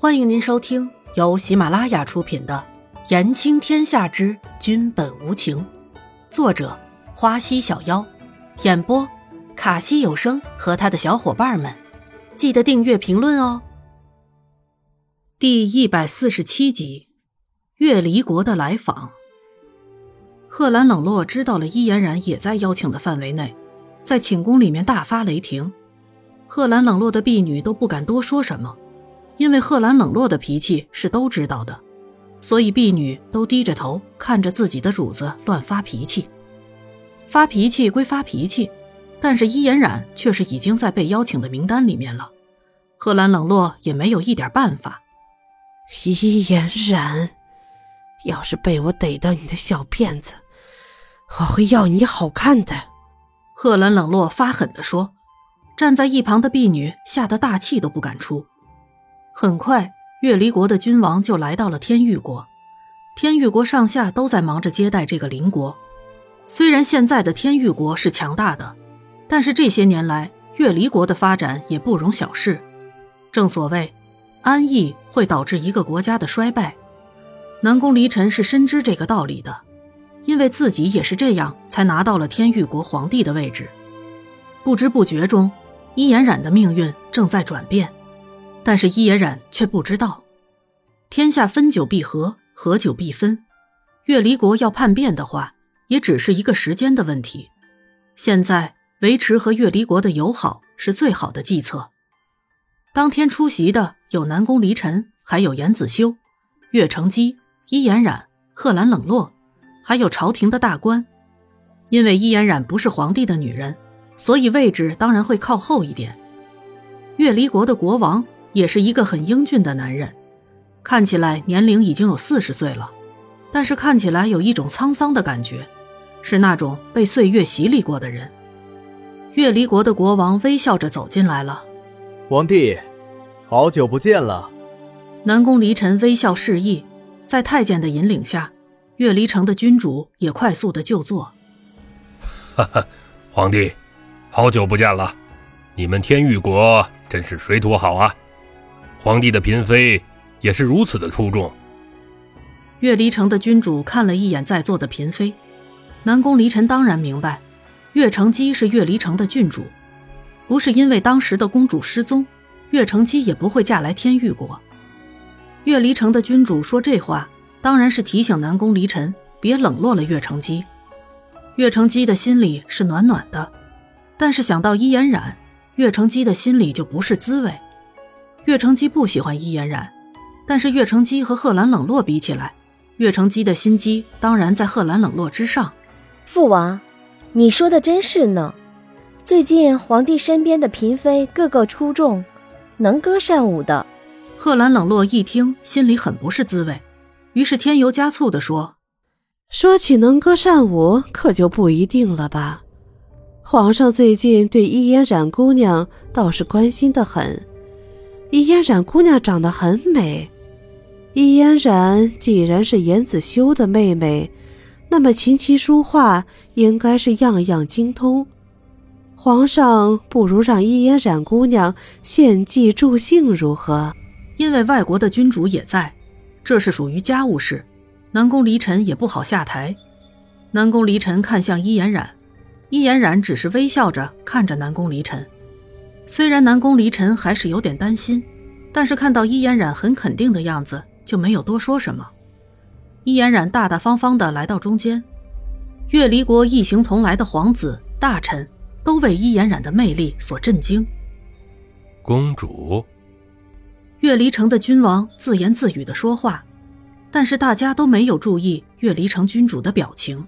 欢迎您收听由喜马拉雅出品的《言情天下之君本无情》，作者花溪小妖，演播卡西有声和他的小伙伴们。记得订阅、评论哦。第一百四十七集，月离国的来访。贺兰冷落知道了伊嫣然也在邀请的范围内，在寝宫里面大发雷霆。贺兰冷落的婢女都不敢多说什么。因为贺兰冷落的脾气是都知道的，所以婢女都低着头看着自己的主子乱发脾气。发脾气归发脾气，但是伊嫣然却是已经在被邀请的名单里面了。贺兰冷落也没有一点办法。伊嫣然，要是被我逮到你的小辫子，我会要你好看的。贺兰冷落发狠地说。站在一旁的婢女吓得大气都不敢出。很快，月离国的君王就来到了天域国。天域国上下都在忙着接待这个邻国。虽然现在的天域国是强大的，但是这些年来，月离国的发展也不容小视。正所谓，安逸会导致一个国家的衰败。南宫离尘是深知这个道理的，因为自己也是这样才拿到了天域国皇帝的位置。不知不觉中，伊颜染的命运正在转变。但是伊嫣然却不知道，天下分久必合，合久必分。月离国要叛变的话，也只是一个时间的问题。现在维持和月离国的友好是最好的计策。当天出席的有南宫离尘，还有严子修、岳承基、伊嫣然、贺兰冷落，还有朝廷的大官。因为伊嫣然不是皇帝的女人，所以位置当然会靠后一点。月离国的国王。也是一个很英俊的男人，看起来年龄已经有四十岁了，但是看起来有一种沧桑的感觉，是那种被岁月洗礼过的人。月离国的国王微笑着走进来了，皇帝，好久不见了。南宫离尘微笑示意，在太监的引领下，月离城的君主也快速的就坐。哈哈，皇帝，好久不见了，你们天域国真是水土好啊。皇帝的嫔妃也是如此的出众。月离城的君主看了一眼在座的嫔妃，南宫离尘当然明白，月承基是月离城的郡主，不是因为当时的公主失踪，月成姬也不会嫁来天域国。月离城的君主说这话，当然是提醒南宫离尘别冷落了月成姬。月成姬的心里是暖暖的，但是想到伊嫣然，月成姬的心里就不是滋味。岳成基不喜欢伊嫣然，但是岳成基和贺兰冷落比起来，岳成基的心机当然在贺兰冷落之上。父王，你说的真是呢。最近皇帝身边的嫔妃个个出众，能歌善舞的。贺兰冷落一听，心里很不是滋味，于是添油加醋地说：“说起能歌善舞，可就不一定了吧。皇上最近对伊嫣然姑娘倒是关心的很。”伊嫣然姑娘长得很美，伊嫣然既然是严子修的妹妹，那么琴棋书画应该是样样精通。皇上不如让伊嫣然姑娘献计助兴如何？因为外国的君主也在，这是属于家务事，南宫离尘也不好下台。南宫离尘看向伊嫣然，伊嫣然只是微笑着看着南宫离尘。虽然南宫离尘还是有点担心，但是看到伊嫣然很肯定的样子，就没有多说什么。伊嫣然大大方方的来到中间，月离国一行同来的皇子大臣都为伊嫣然的魅力所震惊。公主，月离城的君王自言自语的说话，但是大家都没有注意月离城君主的表情。